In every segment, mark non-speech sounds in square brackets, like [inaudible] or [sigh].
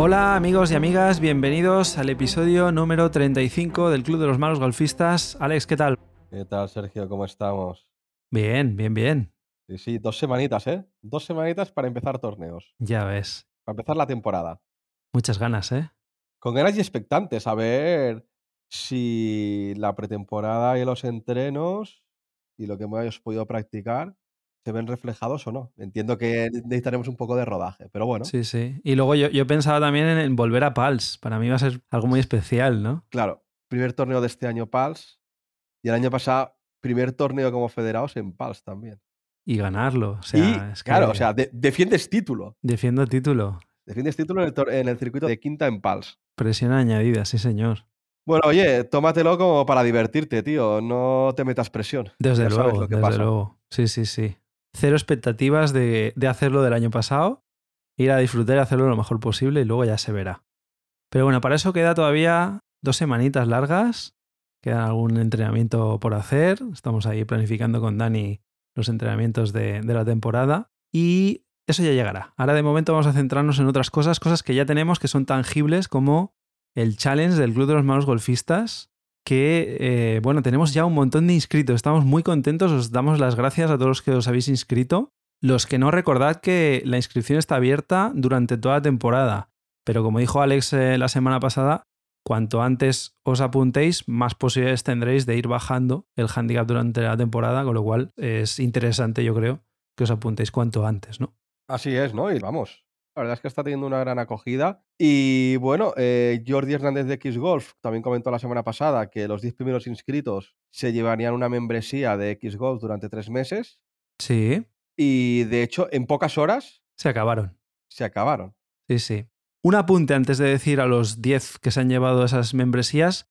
Hola amigos y amigas, bienvenidos al episodio número 35 del Club de los Malos Golfistas. Alex, ¿qué tal? ¿Qué tal, Sergio? ¿Cómo estamos? Bien, bien, bien. Sí, sí, dos semanitas, ¿eh? Dos semanitas para empezar torneos, Ya ves. para empezar la temporada. Muchas ganas, ¿eh? Con ganas y expectantes a ver si la pretemporada y los entrenos y lo que hemos podido practicar se ven reflejados o no. Entiendo que necesitaremos un poco de rodaje, pero bueno, Sí, sí. Y luego yo, yo pensaba también en, en volver a Pals. Para mí va a ser algo muy especial, ¿no? claro, primer torneo de este año PALS y el año pasado primer torneo como federados en PALS también. Y ganarlo. O sea, y, es que claro, o sea, de- defiendes título. defiendo título. Defiendes título en el, en el circuito de quinta en PALS. Presión añadida, sí, señor. Bueno, oye, tómatelo como para divertirte, tío. No te metas presión. Desde Ya luego, lo que desde pasa. luego. Sí, sí, sí. Cero expectativas de, hacerlo del año pasado. Ir a disfrutar y hacerlo lo mejor posible y luego ya se verá. Pero bueno, para eso queda todavía dos semanitas largas. Queda algún entrenamiento por hacer. Estamos ahí planificando con Dani los entrenamientos de, de la temporada. Y eso ya llegará. Ahora de momento vamos a centrarnos en otras cosas, cosas que ya tenemos que son tangibles como el challenge del Club de los Malos Golfistas, que, eh, bueno, tenemos ya un montón de inscritos. Estamos muy contentos, os damos las gracias a todos los que os habéis inscrito. Los que no, recordad que la inscripción está abierta durante toda la temporada. Pero como dijo Alex eh, la semana pasada, cuanto antes os apuntéis, más posibilidades tendréis de ir bajando el handicap durante la temporada, con lo cual es interesante, yo creo, que os apuntéis cuanto antes, ¿no? Así es, ¿no? Y vamos. La verdad es que está teniendo una gran acogida. Y bueno, eh, Jordi Hernández de X Golf también comentó la semana pasada que los 10 primeros inscritos se llevarían una membresía de X Golf durante tres meses. Sí, Y de hecho, en pocas horas se acabaron. se acabaron. Sí, sí. Un apunte antes de decir a los 10 que se han llevado esas membresías.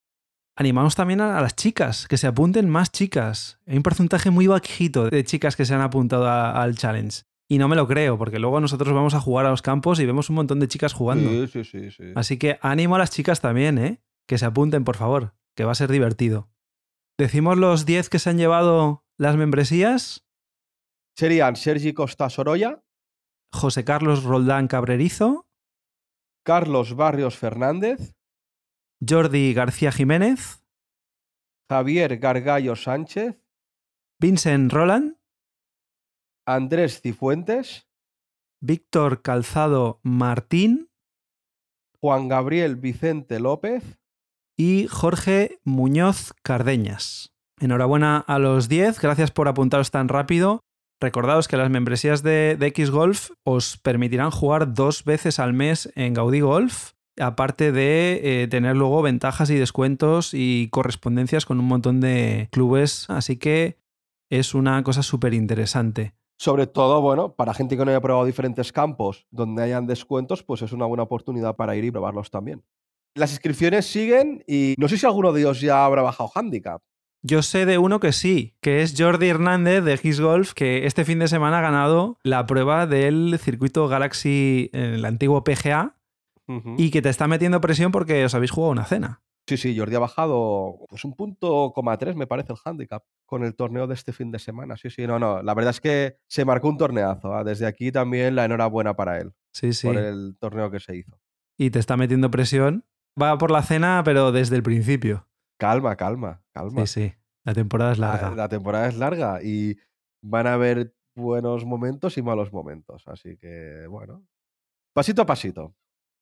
Animamos también a, a las chicas, que se apunten más chicas. Hay un porcentaje muy bajito de chicas que se han apuntado a- al challenge. Y no me lo creo, porque luego nosotros vamos a jugar a los campos y vemos un montón de chicas jugando. Sí, sí, sí. sí. Así que ánimo a las chicas también, ¿eh? Que se apunten, por favor, que va a ser divertido. ¿Decimos los 10 que se han llevado las membresías? Serían Sergi Costa Sorolla, José Carlos Roldán Cabrerizo, Carlos Barrios Fernández, Jordi García Jiménez, Javier Gargallo Sánchez, Vincent Roland, Andrés Cifuentes, Víctor Calzado Martín Juan Gabriel Vicente López, y Jorge Muñoz Cardeñas. Enhorabuena a los 10, gracias por apuntaros tan rápido. Recordaos que las membresías de, de X Golf os permitirán jugar dos veces al mes en Gaudí Golf, aparte de eh, tener luego ventajas y descuentos y correspondencias con un montón de clubes, así que es una cosa súper interesante. Sobre todo, bueno, para gente que no haya probado diferentes campos donde hayan descuentos, pues es una buena oportunidad para ir y probarlos también. Las inscripciones siguen y no sé si alguno de ellos ya habrá bajado handicap. Yo sé de uno que sí, que es Jordi Hernández de X Golf, que este fin de semana ha ganado la prueba del circuito Galaxy en el antiguo PGA y que te está metiendo presión porque os habéis jugado una cena. Sí, sí, Jordi ha bajado pues un punto coma tres, me parece, el handicap con el torneo de este fin de semana. Sí, sí, no, no. La verdad es que se marcó un torneazo. ¿ah? Desde aquí también la enhorabuena para él Sí, sí. por el torneo que se hizo. Y te está metiendo presión. Va por la cena, pero desde el principio. Calma, calma, calma. Sí, sí. La temporada es La, larga. la temporada es larga y van a haber buenos momentos y malos momentos. Así que, bueno, pasito a pasito.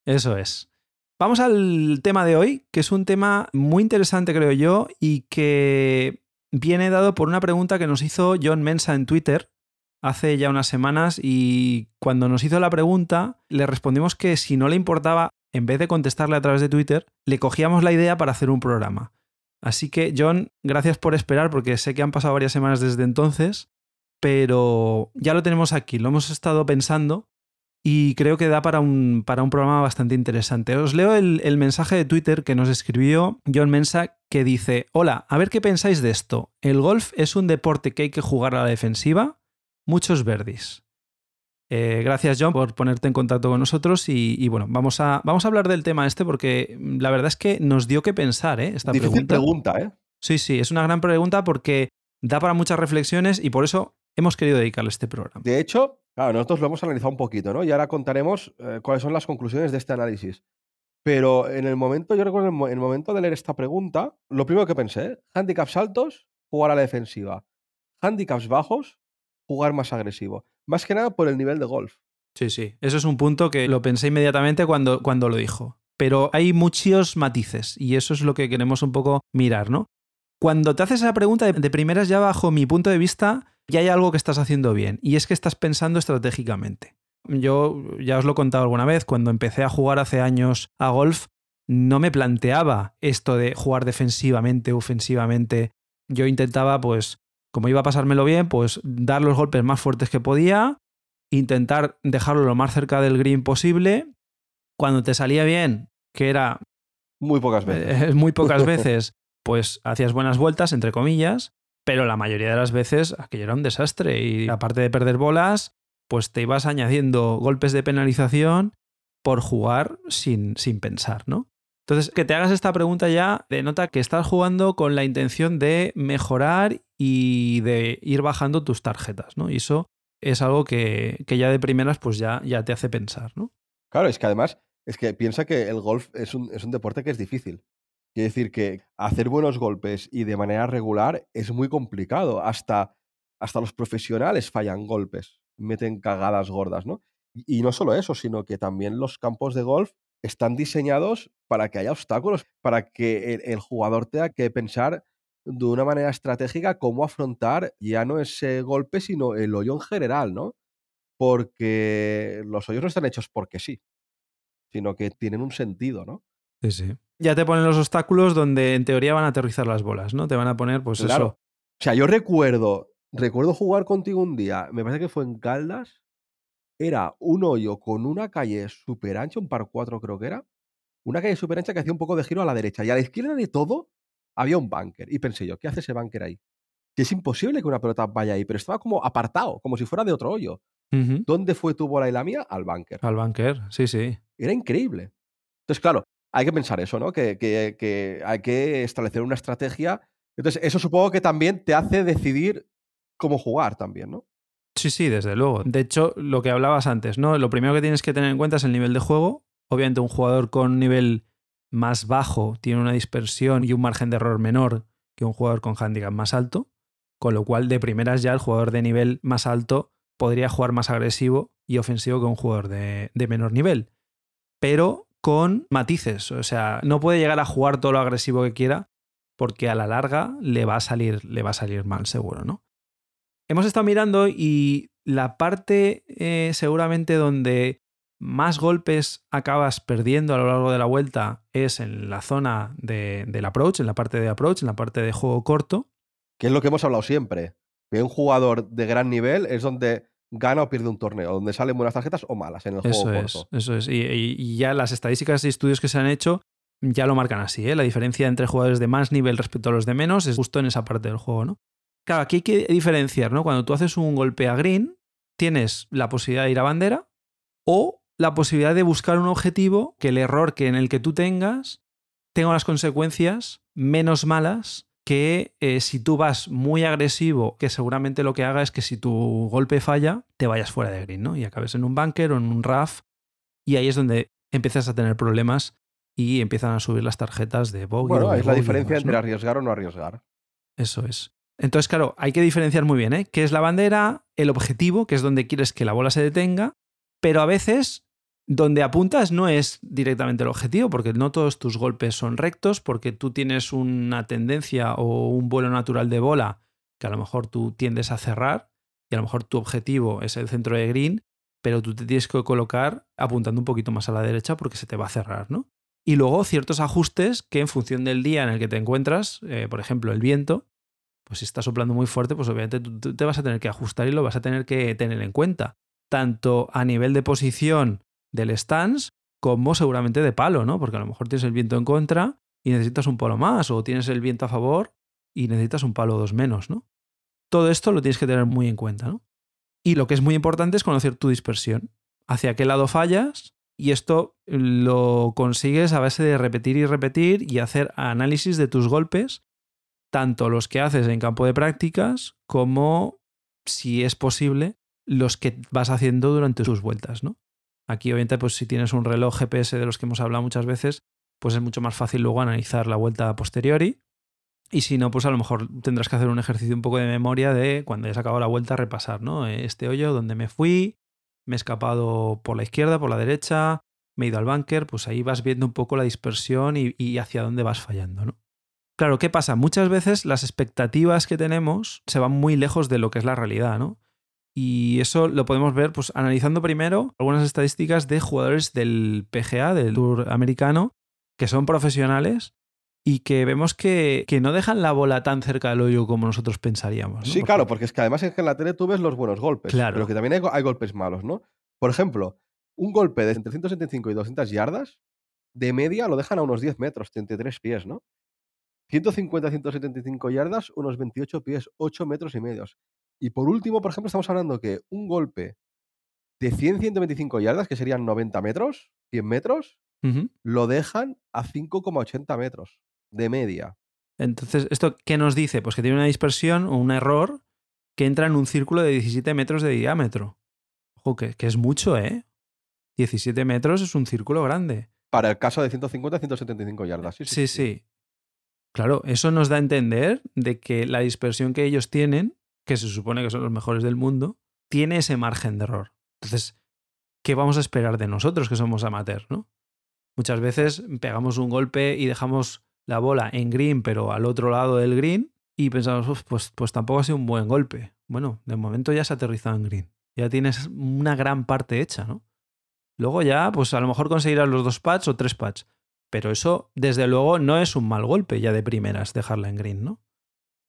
Eso es. Vamos al tema de hoy, que es un tema muy interesante, creo yo, y que viene dado por una pregunta que nos hizo John Mensa en Twitter hace ya unas semanas y cuando nos hizo la pregunta le respondimos que si no le importaba, en vez de contestarle a través de Twitter, le cogíamos la idea para hacer un programa. Así que, John, gracias por esperar, porque sé que han pasado varias semanas desde entonces, pero ya lo tenemos aquí, lo hemos estado pensando y creo que da para un, para un programa bastante interesante. Os leo el, el mensaje de Twitter que nos escribió John Mensa que dice, hola, a ver qué pensáis de esto. ¿El golf es un deporte que hay que jugar a la defensiva? Muchos verdis. Eh, gracias John por ponerte en contacto con nosotros y, y, bueno, vamos a, vamos a hablar del tema este porque la verdad es que nos dio que pensar ¿eh? esta Difícil pregunta. pregunta, ¿eh? Sí, sí, es una gran pregunta porque da para muchas reflexiones y por eso hemos querido dedicarle este programa. De hecho, Claro, nosotros lo hemos analizado un poquito, ¿no? Y ahora contaremos eh, cuáles son las conclusiones de este análisis. Pero en el momento, yo recuerdo en el momento de leer esta pregunta, lo primero que pensé, handicaps altos, jugar a la defensiva. Handicaps bajos, jugar más agresivo. Más que nada por el nivel de golf. Sí, sí. Eso es un punto que lo pensé inmediatamente cuando, cuando lo dijo. Pero hay muchos matices y eso es lo que queremos un poco mirar, ¿no? Cuando te haces esa pregunta, de primeras ya bajo mi punto de vista, ya hay algo que estás haciendo bien y es que estás pensando estratégicamente. Yo ya os lo he contado alguna vez, cuando empecé a jugar hace años a golf, no me planteaba esto de jugar defensivamente, ofensivamente. Yo intentaba, pues, como iba a pasármelo bien, pues dar los golpes más fuertes que podía, intentar dejarlo lo más cerca del green posible. Cuando te salía bien, que era... Muy pocas veces. [laughs] muy pocas [laughs] veces, pues hacías buenas vueltas, entre comillas, pero la mayoría de las veces aquello era un desastre y aparte de perder bolas, pues te ibas añadiendo golpes de penalización por jugar sin, sin pensar, ¿no? Entonces, que te hagas esta pregunta ya denota que estás jugando con la intención de mejorar y de ir bajando tus tarjetas, ¿no? Y eso es algo que, ya de primeras pues ya, ya te hace pensar, ¿no? Claro, es que además, es que piensa que el golf es un, es un deporte que es difícil. Quiere decir que hacer buenos golpes y de manera regular es muy complicado. Hasta, hasta los profesionales fallan golpes, meten cagadas gordas, ¿no? Y, no solo eso, sino que también los campos de golf están diseñados para que haya obstáculos, para que el, jugador tenga que pensar de una manera estratégica cómo afrontar ya no ese golpe, sino el hoyo en general, ¿no? Porque los hoyos no están hechos porque sí, sino que tienen un sentido, ¿no? Sí, sí ya te ponen los obstáculos donde en teoría van a aterrizar las bolas, ¿no? Te van a poner, pues claro. eso. O sea, yo recuerdo, recuerdo jugar contigo un día, me parece que fue en Caldas, era un hoyo con una calle súper ancha, un par 4 creo que era, una calle súper ancha que hacía un poco de giro a la derecha y a la izquierda de todo había un bunker. Y pensé yo, ¿qué hace ese bunker ahí? Que es imposible que una pelota vaya ahí, pero estaba como apartado, como si fuera de otro hoyo. ¿Dónde fue tu bola y la mía? Al bunker. Al bunker, sí, sí. Era increíble. Entonces, claro, hay que pensar eso, ¿no? Que, hay que establecer una estrategia. Entonces, eso supongo que también te hace decidir cómo jugar también, ¿no? Sí, sí, desde luego. De hecho, lo que hablabas antes, ¿no? Lo primero que tienes que tener en cuenta es el nivel de juego. Obviamente, un jugador con nivel más bajo tiene una dispersión y un margen de error menor que un jugador con handicap más alto, con lo cual de primeras ya el jugador de nivel más alto podría jugar más agresivo y ofensivo que un jugador de menor nivel. Pero con matices. O sea, no puede llegar a jugar todo lo agresivo que quiera porque a la larga le va a salir, le va a salir mal, seguro, ¿no? Hemos estado mirando y la parte eh, seguramente donde más golpes acabas perdiendo a lo largo de la vuelta es en la zona de, del approach, en la parte de approach, en la parte de juego corto. Que es lo que hemos hablado siempre. Que un jugador de gran nivel es donde gana o pierde un torneo, donde salen buenas tarjetas o malas en el juego corto. Eso es, y, ya las estadísticas y estudios que se han hecho ya lo marcan así. ¿eh? La diferencia entre jugadores de más nivel respecto a los de menos es justo en esa parte del juego, ¿no? Claro, aquí hay que diferenciar, ¿no? Cuando tú haces un golpe a green, tienes la posibilidad de ir a bandera o la posibilidad de buscar un objetivo que el error que en el que tú tengas tenga unas consecuencias menos malas que eh, si tú vas muy agresivo, que seguramente lo que haga es que si tu golpe falla, te vayas fuera de green, ¿no? Y acabes en un bunker o en un RAF. Y ahí es donde empiezas a tener problemas y empiezan a subir las tarjetas de bogey. Bueno, es la diferencia entre arriesgar o no arriesgar. Eso es. Entonces, claro, hay que diferenciar muy bien, ¿eh? ¿Qué es la bandera? El objetivo, que es donde quieres que la bola se detenga, pero a veces donde apuntas no es directamente el objetivo, porque no todos tus golpes son rectos, porque tú tienes una tendencia o un vuelo natural de bola que a lo mejor tú tiendes a cerrar y a lo mejor tu objetivo es el centro de green, pero tú te tienes que colocar apuntando un poquito más a la derecha porque se te va a cerrar, ¿no? Y luego ciertos ajustes que en función del día en el que te encuentras, eh, por ejemplo el viento, pues si está soplando muy fuerte, pues obviamente tú te vas a tener que ajustar y lo vas a tener que tener en cuenta, tanto a nivel de posición del stance como seguramente de palo, ¿no? Porque a lo mejor tienes el viento en contra y necesitas un palo más, o tienes el viento a favor y necesitas un palo dos menos, ¿no? Todo esto lo tienes que tener muy en cuenta, ¿no? Y lo que es muy importante es conocer tu dispersión, hacia qué lado fallas, y esto lo consigues a base de repetir y repetir y hacer análisis de tus golpes, tanto los que haces en campo de prácticas como, si es posible, los que vas haciendo durante tus vueltas, ¿no? Aquí, obviamente, pues si tienes un reloj GPS de los que hemos hablado muchas veces, pues es mucho más fácil luego analizar la vuelta a posteriori. Y si no, pues a lo mejor tendrás que hacer un ejercicio un poco de memoria de cuando hayas acabado la vuelta, repasar, ¿no? Este hoyo, donde me fui, me he escapado por la izquierda, por la derecha, me he ido al búnker, pues ahí vas viendo un poco la dispersión y, y, hacia dónde vas fallando, ¿no? Claro, ¿qué pasa? Muchas veces las expectativas que tenemos se van muy lejos de lo que es la realidad, ¿no? Y eso lo podemos ver pues analizando primero algunas estadísticas de jugadores del PGA, del Tour americano, que son profesionales y que vemos que, que, no dejan la bola tan cerca del hoyo como nosotros pensaríamos. ¿no? Sí, porque, claro, porque es que además es que en la tele tú ves los buenos golpes, Claro. pero que también hay, hay, golpes malos, ¿no? Por ejemplo, un golpe de entre 175 y 200 yardas, de media lo dejan a unos 10 metros, 33 pies, ¿no? 150 175 yardas, unos 28 pies, 8 metros y medios. Y por último, por ejemplo, estamos hablando que un golpe de 100, 125 yardas, que serían 90 metros, 100 metros, uh -huh. lo dejan a 5,80 metros de media. Entonces, ¿esto qué nos dice? Pues que tiene una dispersión o un error que entra en un círculo de 17 metros de diámetro. Ojo, que, que es mucho, ¿eh? 17 metros es un círculo grande. Para el caso de 150, 175 yardas. Sí, sí, sí. sí. Claro, eso nos da a entender de que la dispersión que ellos tienen, que se supone que son los mejores del mundo, tiene ese margen de error. Entonces, ¿qué vamos a esperar de nosotros que somos amateurs, no? Muchas veces pegamos un golpe y dejamos la bola en green, pero al otro lado del green, y pensamos, pues, pues tampoco ha sido un buen golpe. Bueno, de momento ya se ha aterrizado en green. Ya tienes una gran parte hecha, ¿no? Luego ya, pues a lo mejor conseguirás los dos pads o tres pads. Pero eso, desde luego, no es un mal golpe ya de primeras dejarla en green, ¿no?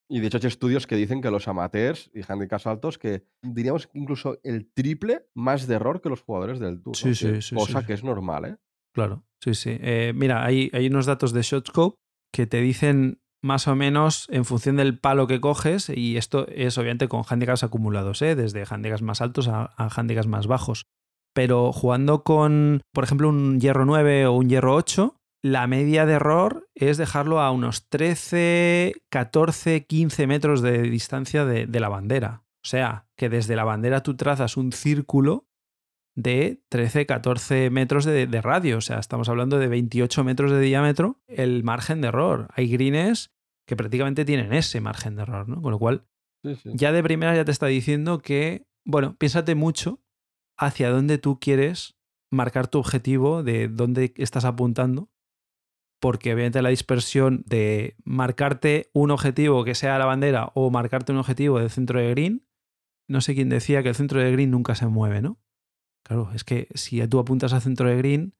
Y de hecho hay estudios que dicen que los amateurs y handicaps altos que diríamos incluso el triple más de error que los jugadores del Tour. Sí, ¿no? sí, sí, cosa que es normal, ¿eh? Claro, sí, sí. Eh, mira, hay, hay unos datos de Shotscope que te dicen más o menos en función del palo que coges, y esto es obviamente con handicaps acumulados, ¿eh? desde handicaps más altos a, a handicaps más bajos. Pero jugando con, por ejemplo, un hierro 9 o un hierro 8, la media de error es dejarlo a unos 13, 14, 15 metros de distancia de, de, la bandera. O sea, que desde la bandera tú trazas un círculo de 13, 14 metros de, de, radio. O sea, estamos hablando de 28 metros de diámetro el margen de error. Hay greens que prácticamente tienen ese margen de error, ¿no? Con lo cual, sí, sí. ya de primera ya te está diciendo que, bueno, piénsate mucho hacia dónde tú quieres marcar tu objetivo, de dónde estás apuntando porque obviamente la dispersión de marcarte un objetivo que sea la bandera o marcarte un objetivo del centro de green, no sé quién decía que el centro de green nunca se mueve, ¿no? Claro, es que si tú apuntas al centro de green,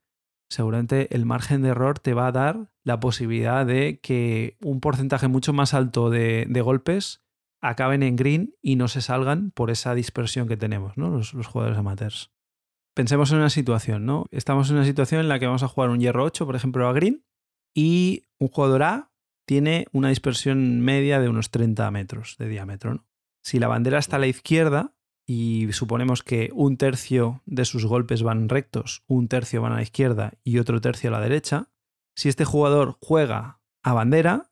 seguramente el margen de error te va a dar la posibilidad de que un porcentaje mucho más alto de, golpes acaben en green y no se salgan por esa dispersión que tenemos, ¿no? Los, los jugadores amateurs. Pensemos en una situación, ¿no? Estamos en una situación en la que vamos a jugar un hierro 8, por ejemplo, a green, y un jugador A tiene una dispersión media de unos 30 metros de diámetro. ¿no? Si la bandera está a la izquierda y suponemos que un tercio de sus golpes van rectos, un tercio van a la izquierda y otro tercio a la derecha, si este jugador juega a bandera,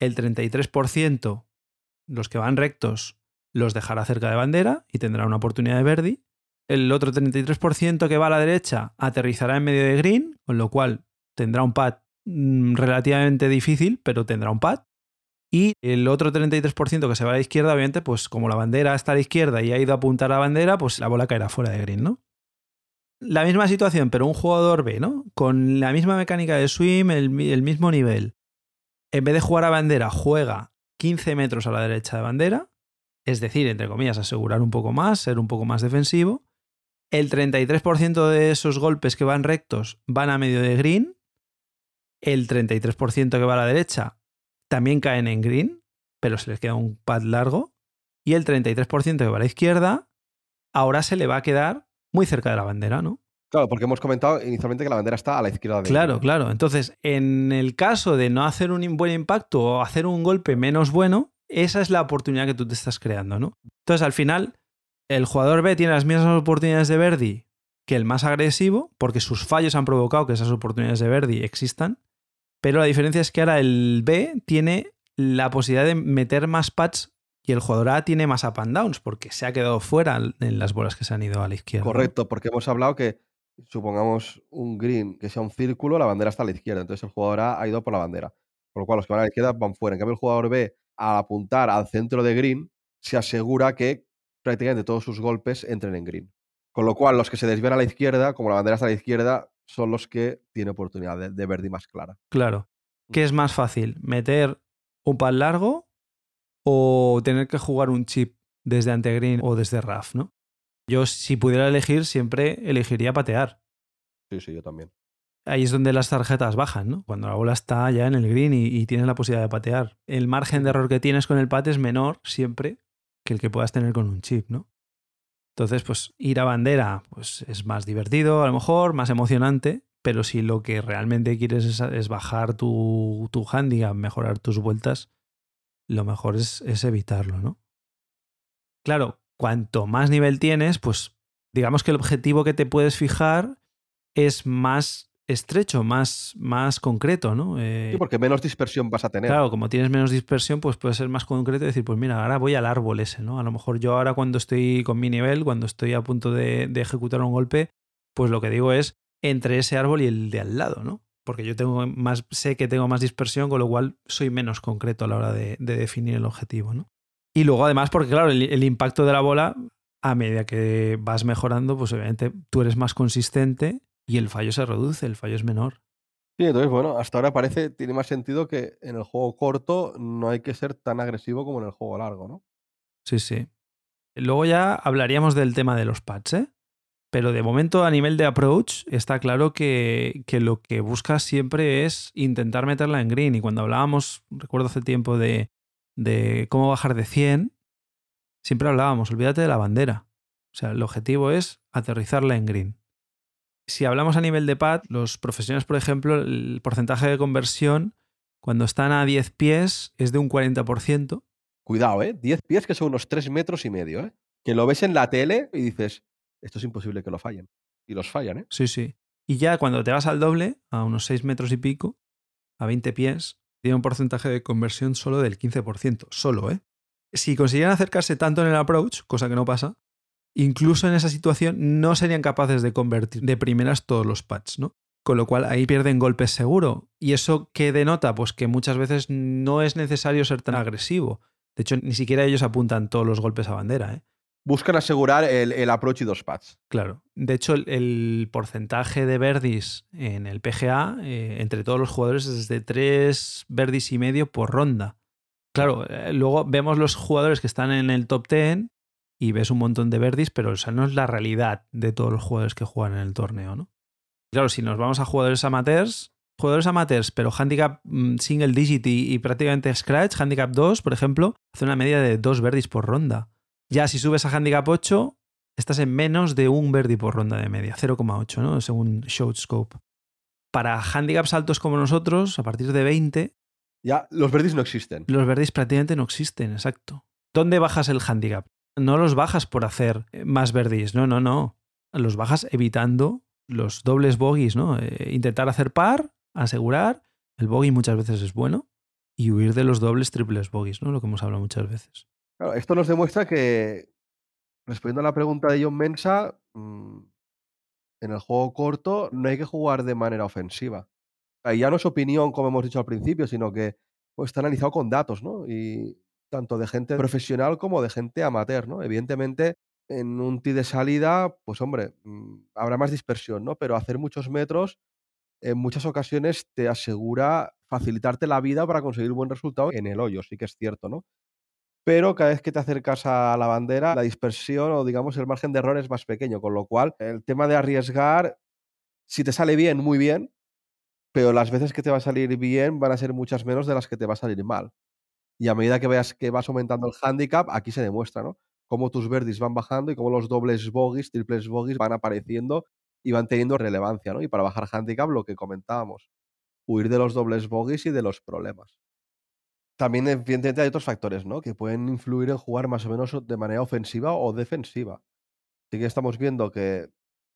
el 33%, los que van rectos, los dejará cerca de bandera y tendrá una oportunidad de verdi. El otro 33% que va a la derecha aterrizará en medio de green, con lo cual tendrá un pad relativamente difícil, pero tendrá un pad. Y el otro 33% que se va a la izquierda, obviamente, pues como la bandera está a la izquierda y ha ido a apuntar a la bandera, pues la bola caerá fuera de green, ¿no? La misma situación, pero un jugador B, ¿no? Con la misma mecánica de swim, el, el mismo nivel. En vez de jugar a bandera, juega 15 metros a la derecha de bandera, es decir, entre comillas, asegurar un poco más, ser un poco más defensivo. El 33% de esos golpes que van rectos van a medio de green, el 33% que va a la derecha también caen en green, pero se les queda un pad largo. Y el 33% que va a la izquierda, ahora se le va a quedar muy cerca de la bandera, ¿no? Claro, porque hemos comentado inicialmente que la bandera está a la izquierda. De claro, claro. Entonces, en el caso de no hacer un buen impacto o hacer un golpe menos bueno, esa es la oportunidad que tú te estás creando, ¿no? Entonces, al final, el jugador B tiene las mismas oportunidades de Verdi que el más agresivo, porque sus fallos han provocado que esas oportunidades de Verdi existan. Pero la diferencia es que ahora el B tiene la posibilidad de meter más pads Y el jugador A tiene más up and downs porque se ha quedado fuera en las bolas que se han ido a la izquierda. Correcto, porque hemos hablado que supongamos un green que sea un círculo, la bandera está a la izquierda. Entonces el jugador A ha ido por la bandera. Por lo cual los que van a la izquierda van fuera. En cambio, el jugador B, al apuntar al centro de green, se asegura que prácticamente todos sus golpes entren en green. Con lo cual, los que se desvían a la izquierda, como la bandera está a la izquierda, son los que tienen oportunidad de, de verde más clara. Claro. ¿Qué es más fácil? ¿Meter un pad largo o tener que jugar un chip desde antegreen o desde RAF, ¿no? Yo, si pudiera elegir, siempre elegiría patear. Sí, sí, yo también. Ahí es donde las tarjetas bajan, ¿no? Cuando la bola está ya en el green y, y tienes la posibilidad de patear. El margen de error que tienes con el pate es menor siempre que el que puedas tener con un chip, ¿no? Entonces, pues ir a bandera pues, es más divertido, a lo mejor, más emocionante, pero si lo que realmente quieres es, bajar tu, tu handicap, mejorar tus vueltas, lo mejor es, es evitarlo, ¿no? Claro, cuanto más nivel tienes, pues digamos que el objetivo que te puedes fijar es más estrecho, más, más concreto, ¿no? Eh, Sí, porque menos dispersión vas a tener. Claro, como tienes menos dispersión, pues puede ser más concreto y decir, pues mira, ahora voy al árbol ese, ¿no? A lo mejor yo ahora cuando estoy con mi nivel, cuando estoy a punto de, de ejecutar un golpe, pues lo que digo es entre ese árbol y el de al lado, ¿no? Porque yo tengo más, sé que tengo más dispersión, con lo cual soy menos concreto a la hora de, de definir el objetivo, ¿no? Y luego además, porque claro, el, el impacto de la bola, a medida que vas mejorando, pues obviamente tú eres más consistente y el fallo se reduce, el fallo es menor. Sí, entonces, bueno, hasta ahora parece, tiene más sentido que en el juego corto no hay que ser tan agresivo como en el juego largo, ¿no? Sí, sí. Luego ya hablaríamos del tema de los pads, ¿eh? Pero de momento, a nivel de approach, está claro que, que, lo que buscas siempre es intentar meterla en green. Y cuando hablábamos, recuerdo hace tiempo, de, de cómo bajar de 100, siempre hablábamos, olvídate de la bandera. O sea, el objetivo es aterrizarla en green. Si hablamos a nivel de pad, los profesionales, por ejemplo, el porcentaje de conversión cuando están a 10 pies es de un 40%. Cuidado, ¿eh? 10 pies que son unos 3 metros y medio, ¿eh? Que lo ves en la tele y dices, esto es imposible que lo fallen. Y los fallan, ¿eh? Sí, sí. Y ya cuando te vas al doble, a unos 6 metros y pico, a 20 pies, tiene un porcentaje de conversión solo del 15%. Solo, ¿eh? Si consiguieran acercarse tanto en el approach, cosa que no pasa, incluso en esa situación no serían capaces de convertir de primeras todos los pads, ¿no? Con lo cual ahí pierden golpes seguro. ¿Y eso qué denota? Pues que muchas veces no es necesario ser tan agresivo. De hecho, ni siquiera ellos apuntan todos los golpes a bandera, ¿eh? Buscan asegurar el, el approach y dos pads. Claro. De hecho, el, el porcentaje de verdis en el PGA eh, entre todos los jugadores es de 3 verdis y medio por ronda. Claro, eh, luego vemos los jugadores que están en el top 10 y ves un montón de verdis, pero esa no es la realidad de todos los jugadores que juegan en el torneo, ¿no? Claro, si nos vamos a jugadores amateurs, jugadores amateurs, pero handicap mm, single digit y, y, prácticamente scratch, handicap 2, por ejemplo, hace una media de 2 verdis por ronda. Ya si subes a handicap 8, estás en menos de un verdi por ronda de media, 0,8, ¿no? Según Showscope. Para handicaps altos como nosotros, a partir de 20, ya los verdis no existen. Los verdis prácticamente no existen, exacto. ¿Dónde bajas el handicap? No los bajas por hacer más verdis, no, no, no. Los bajas evitando los dobles bogies, ¿no? Eh, intentar hacer par, asegurar, el bogey muchas veces es bueno, y huir de los dobles triples bogies, ¿no? Lo que hemos hablado muchas veces. Claro, esto nos demuestra que, respondiendo a la pregunta de John Mensa, mmm, en el juego corto no hay que jugar de manera ofensiva. Ahí ya no es opinión, como hemos dicho al principio, sino que pues, está analizado con datos, ¿no? Y tanto de gente profesional como de gente amateur, ¿no? Evidentemente, en un tee de salida, pues hombre, mmm, habrá más dispersión, ¿no? Pero hacer muchos metros en muchas ocasiones te asegura facilitarte la vida para conseguir buen resultado en el hoyo, sí que es cierto, ¿no? Pero cada vez que te acercas a la bandera, la dispersión o digamos el margen de error es más pequeño, con lo cual el tema de arriesgar, si te sale bien, muy bien, pero las veces que te va a salir bien van a ser muchas menos de las que te va a salir mal. Y a medida que veas que vas aumentando el handicap, aquí se demuestra, ¿no? Cómo tus verdis van bajando y cómo los dobles bogies, triples bogies van apareciendo y van teniendo relevancia, ¿no? Y para bajar handicap, lo que comentábamos, huir de los dobles bogies y de los problemas. También, evidentemente, hay otros factores, ¿no? Que pueden influir en jugar más o menos de manera ofensiva o defensiva. Así que estamos viendo que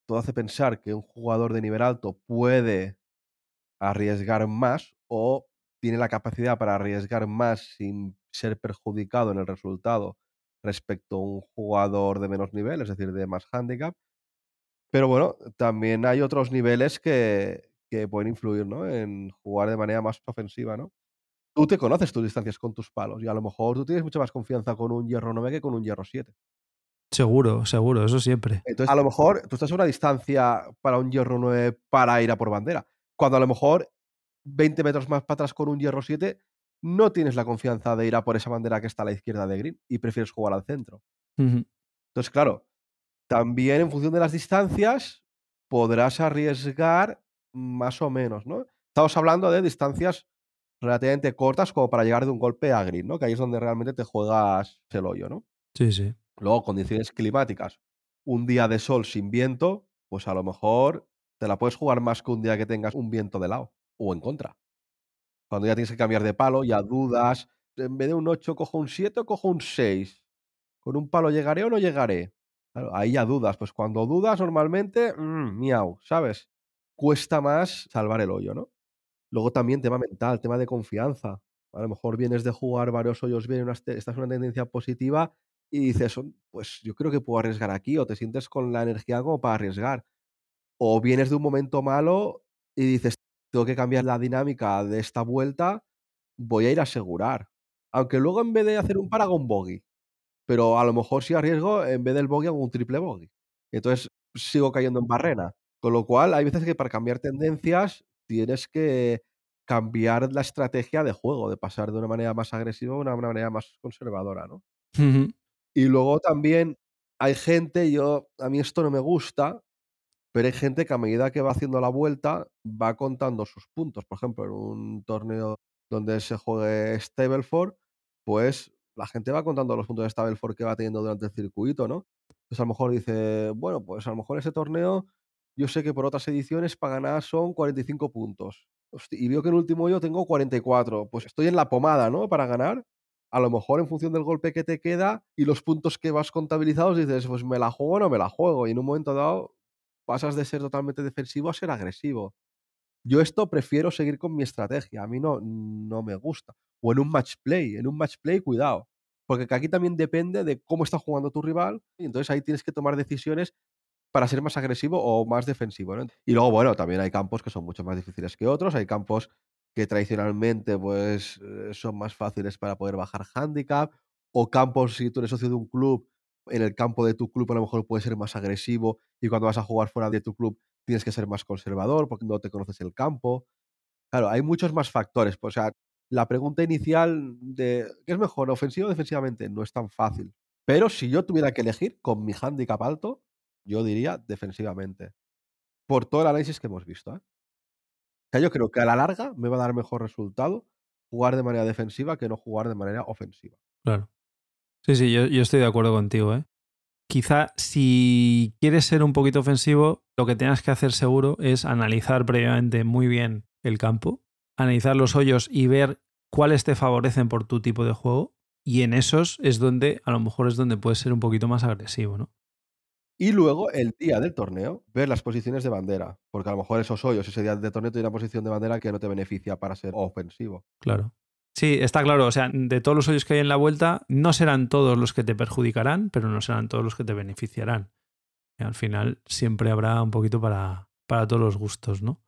todo hace pensar que un jugador de nivel alto puede arriesgar más o tiene la capacidad para arriesgar más sin ser perjudicado en el resultado respecto a un jugador de menos nivel, es decir, de más handicap. Pero bueno, también hay otros niveles que, que pueden influir ¿no? en jugar de manera más ofensiva, ¿no? Tú te conoces tus distancias con tus palos y a lo mejor tú tienes mucha más confianza con un hierro 9 que con un hierro 7. Seguro, seguro, eso siempre. Entonces, a lo mejor tú estás a una distancia para un hierro 9 para ir a por bandera, cuando a lo mejor 20 metros más para atrás con un hierro 7 no tienes la confianza de ir a por esa bandera que está a la izquierda de green y prefieres jugar al centro. Entonces, claro, también en función de las distancias podrás arriesgar más o menos, ¿no? Estamos hablando de distancias relativamente cortas como para llegar de un golpe a green, ¿no? Que ahí es donde realmente te juegas el hoyo, ¿no? Sí, sí. Luego, condiciones climáticas. Un día de sol sin viento, pues a lo mejor te la puedes jugar más que un día que tengas un viento de lado o en contra. Cuando ya tienes que cambiar de palo, ya dudas. En vez de un 8, cojo un 7 o cojo un 6. ¿Con un palo llegaré o no llegaré? ahí ya dudas. Pues cuando dudas, normalmente, mmm, miau, ¿sabes? Cuesta más salvar el hoyo, ¿no? Luego también tema mental, tema de confianza. A lo mejor vienes de jugar varios hoyos bien, estás en una tendencia positiva y dices, pues yo creo que puedo arriesgar aquí, o te sientes con la energía como para arriesgar. O vienes de un momento malo y dices, tengo que cambiar la dinámica de esta vuelta, voy a ir a asegurar. Aunque luego en vez de hacer un par hago un bogey. Pero a lo mejor si arriesgo, en vez del bogey hago un triple bogey. Entonces sigo cayendo en barrena. Con lo cual, hay veces que para cambiar tendencias tienes que cambiar la estrategia de juego, de pasar de una manera más agresiva a una manera más conservadora, ¿no? Y luego también hay gente, yo, a mí esto no me gusta, pero hay gente que a medida que va haciendo la vuelta va contando sus puntos. Por ejemplo, en un torneo donde se juegue Stableford, pues la gente va contando los puntos de Stableford que va teniendo durante el circuito, ¿no? Entonces a lo mejor dice, bueno, pues a lo mejor ese torneo yo sé que por otras ediciones para ganar son 45 puntos. y veo que en el último yo tengo 44. Pues estoy en la pomada, ¿no? Para ganar. A lo mejor en función del golpe que te queda y los puntos que vas contabilizados dices, pues me la juego o no me la juego. Y en un momento dado pasas de ser totalmente defensivo a ser agresivo. Yo esto prefiero seguir con mi estrategia. A mí no, no me gusta. O en un match play. En un match play, cuidado. Porque aquí también depende de cómo está jugando tu rival. Y entonces ahí tienes que tomar decisiones para ser más agresivo o más defensivo. Y luego, bueno, también hay campos que son mucho más difíciles que otros. Hay campos que tradicionalmente pues, eh, son más fáciles para poder bajar handicap. O campos, si tú eres socio de un club, en el campo de tu club a lo mejor puede ser más agresivo y cuando vas a jugar fuera de tu club tienes que ser más conservador porque no te conoces el campo. Claro, hay muchos más factores. O sea, la pregunta inicial de ¿qué es mejor, ofensivo o defensivamente? No es tan fácil. Pero si yo tuviera que elegir con mi handicap alto, yo diría defensivamente. Por todo el análisis que hemos visto. ¿eh? O sea, yo creo que a la larga me va a dar mejor resultado jugar de manera defensiva que no jugar de manera ofensiva. Claro. Sí, sí, yo, estoy de acuerdo contigo. ¿eh? Quizá si quieres ser un poquito ofensivo, lo que tengas que hacer seguro es analizar previamente muy bien el campo, analizar los hoyos y ver cuáles te favorecen por tu tipo de juego. Y en esos es donde, a lo mejor es donde puedes ser un poquito más agresivo, ¿no? Y luego, el día del torneo, ver las posiciones de bandera. Porque a lo mejor esos hoyos, ese día del torneo, tiene una posición de bandera que no te beneficia para ser ofensivo. Claro. Sí, está claro. O sea, de todos los hoyos que hay en la vuelta, no serán todos los que te perjudicarán, pero no serán todos los que te beneficiarán. Y al final siempre habrá un poquito para, para todos los gustos, ¿no?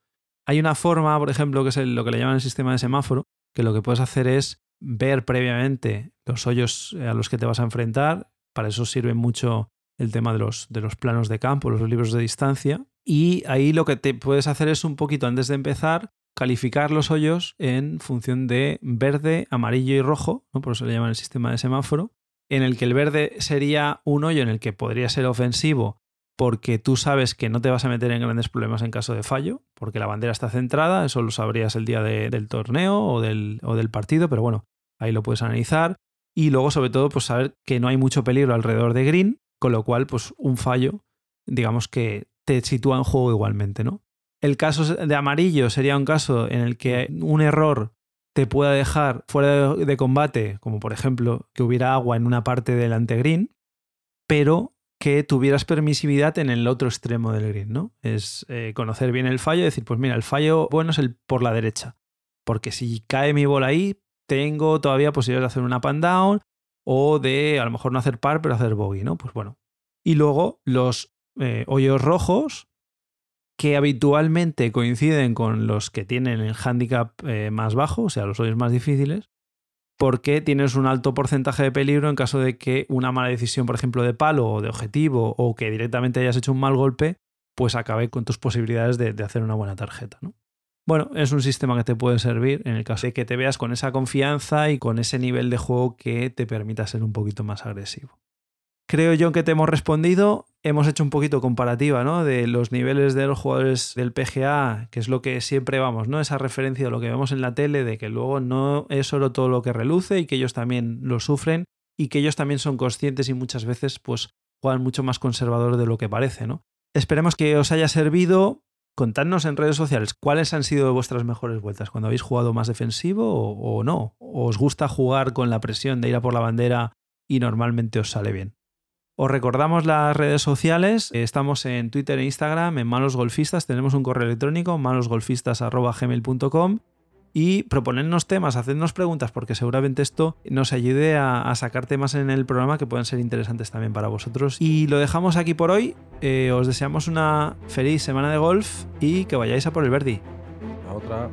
Hay una forma, por ejemplo, que es lo que le llaman el sistema de semáforo, que lo que puedes hacer es ver previamente los hoyos a los que te vas a enfrentar. Para eso sirve mucho el tema de los, de los planos de campo, los libros de distancia. Y ahí lo que te puedes hacer es un poquito antes de empezar, calificar los hoyos en función de verde, amarillo y rojo, por eso le llaman el sistema de semáforo, en el que el verde sería un hoyo en el que podría ser ofensivo porque tú sabes que no te vas a meter en grandes problemas en caso de fallo, porque la bandera está centrada, eso lo sabrías el día del torneo o del, o del partido, pero bueno, ahí lo puedes analizar. Y luego, sobre todo, pues saber que no hay mucho peligro alrededor de green con lo cual, pues un fallo, digamos que te sitúa en juego igualmente, ¿no? El caso de amarillo sería un caso en el que un error te pueda dejar fuera de combate, como por ejemplo que hubiera agua en una parte del antegreen, pero que tuvieras permisividad en el otro extremo del green, ¿no? Es eh, conocer bien el fallo y decir, pues mira, el fallo bueno es el por la derecha. porque si cae mi bola ahí, tengo todavía posibilidades de hacer una pan down o de a lo mejor no hacer par, pero hacer bogey, ¿no? Pues bueno. Y luego los eh, hoyos rojos, que habitualmente coinciden con los que tienen el handicap eh, más bajo, o sea, los hoyos más difíciles, porque tienes un alto porcentaje de peligro en caso de que una mala decisión, por ejemplo, de palo o de objetivo, o que directamente hayas hecho un mal golpe, pues acabe con tus posibilidades de, de hacer una buena tarjeta, ¿no? Bueno, es un sistema que te puede servir en el caso de que te veas con esa confianza y con ese nivel de juego que te permita ser un poquito más agresivo. Creo yo que te hemos respondido. Hemos hecho un poquito comparativa, ¿no? De los niveles de los jugadores del PGA, que es lo que siempre vamos, ¿no? Esa referencia de lo que vemos en la tele, de que luego no es solo todo lo que reluce y que ellos también lo sufren y que ellos también son conscientes y muchas veces, pues, juegan mucho más conservador de lo que parece, ¿no? Esperemos que os haya servido contadnos en redes sociales cuáles han sido vuestras mejores vueltas, cuando habéis jugado más defensivo o, o no. ¿O os gusta jugar con la presión de ir a por la bandera y normalmente os sale bien? Os recordamos las redes sociales, estamos en Twitter e Instagram, en Malos Golfistas, tenemos un correo electrónico, malosgolfistas.gmail.com y proponernos temas, hacernos preguntas, porque seguramente esto nos ayude a, sacar temas en el programa que pueden ser interesantes también para vosotros. Y lo dejamos aquí por hoy. Eh, os deseamos una feliz semana de golf y que vayáis a por el Verdi. otra.